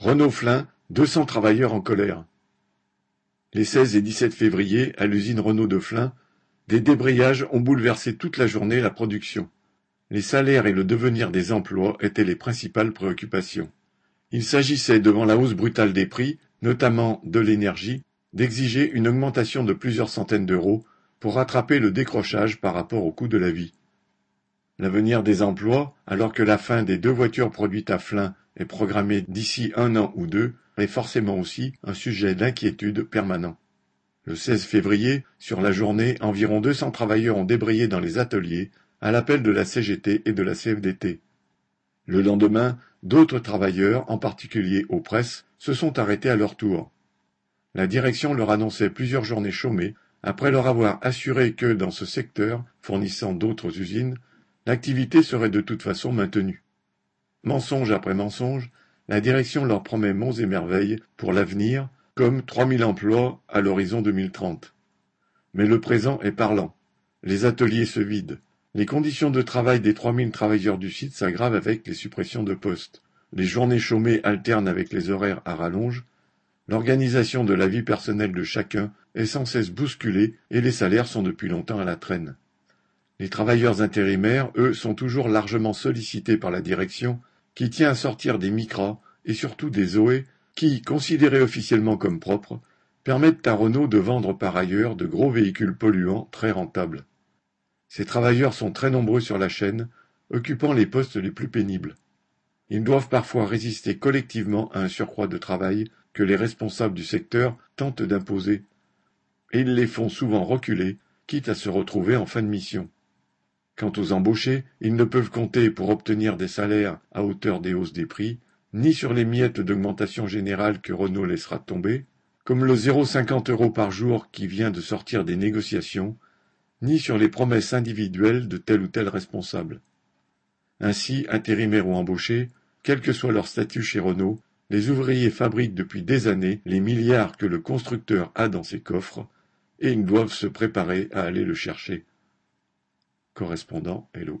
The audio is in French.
Renault-Flin, deux cents travailleurs en colère. Les 16 et 17 février, à l'usine Renault de Flin, des débrayages ont bouleversé toute la journée la production. Les salaires et le devenir des emplois étaient les principales préoccupations. Il s'agissait, devant la hausse brutale des prix, notamment de l'énergie, d'exiger une augmentation de plusieurs centaines d'euros pour rattraper le décrochage par rapport au coût de la vie. L'avenir des emplois, alors que la fin des deux voitures produites à Flin est programmée d'ici un an ou deux, est forcément aussi un sujet d'inquiétude permanent. Le 16 février, sur la journée, environ 200 travailleurs ont débrayé dans les ateliers, à l'appel de la CGT et de la CFDT. Le lendemain, d'autres travailleurs, en particulier aux presses, se sont arrêtés à leur tour. La direction leur annonçait plusieurs journées chômées, après leur avoir assuré que, dans ce secteur, fournissant d'autres usines, l'activité serait de toute façon maintenue. Mensonge après mensonge, la direction leur promet monts et merveilles pour l'avenir, comme 3000 emplois à l'horizon 2030. Mais le présent est parlant. Les ateliers se vident. Les conditions de travail des 3000 travailleurs du site s'aggravent avec les suppressions de postes. Les journées chômées alternent avec les horaires à rallonge. L'organisation de la vie personnelle de chacun est sans cesse bousculée et les salaires sont depuis longtemps à la traîne. Les travailleurs intérimaires, eux, sont toujours largement sollicités par la direction, qui tient à sortir des micras et surtout des Zoé, qui, considérés officiellement comme propres, permettent à Renault de vendre par ailleurs de gros véhicules polluants très rentables. Ces travailleurs sont très nombreux sur la chaîne, occupant les postes les plus pénibles. Ils doivent parfois résister collectivement à un surcroît de travail que les responsables du secteur tentent d'imposer, et ils les font souvent reculer, quitte à se retrouver en fin de mission. Quant aux embauchés, ils ne peuvent compter pour obtenir des salaires à hauteur des hausses des prix, ni sur les miettes d'augmentation générale que Renault laissera tomber, comme le 0,50 euros par jour qui vient de sortir des négociations, ni sur les promesses individuelles de tel ou tel responsable. Ainsi, intérimaires ou embauchés, quel que soit leur statut chez Renault, les ouvriers fabriquent depuis des années les milliards que le constructeur a dans ses coffres, et ils doivent se préparer à aller le chercher. Correspondant Hello.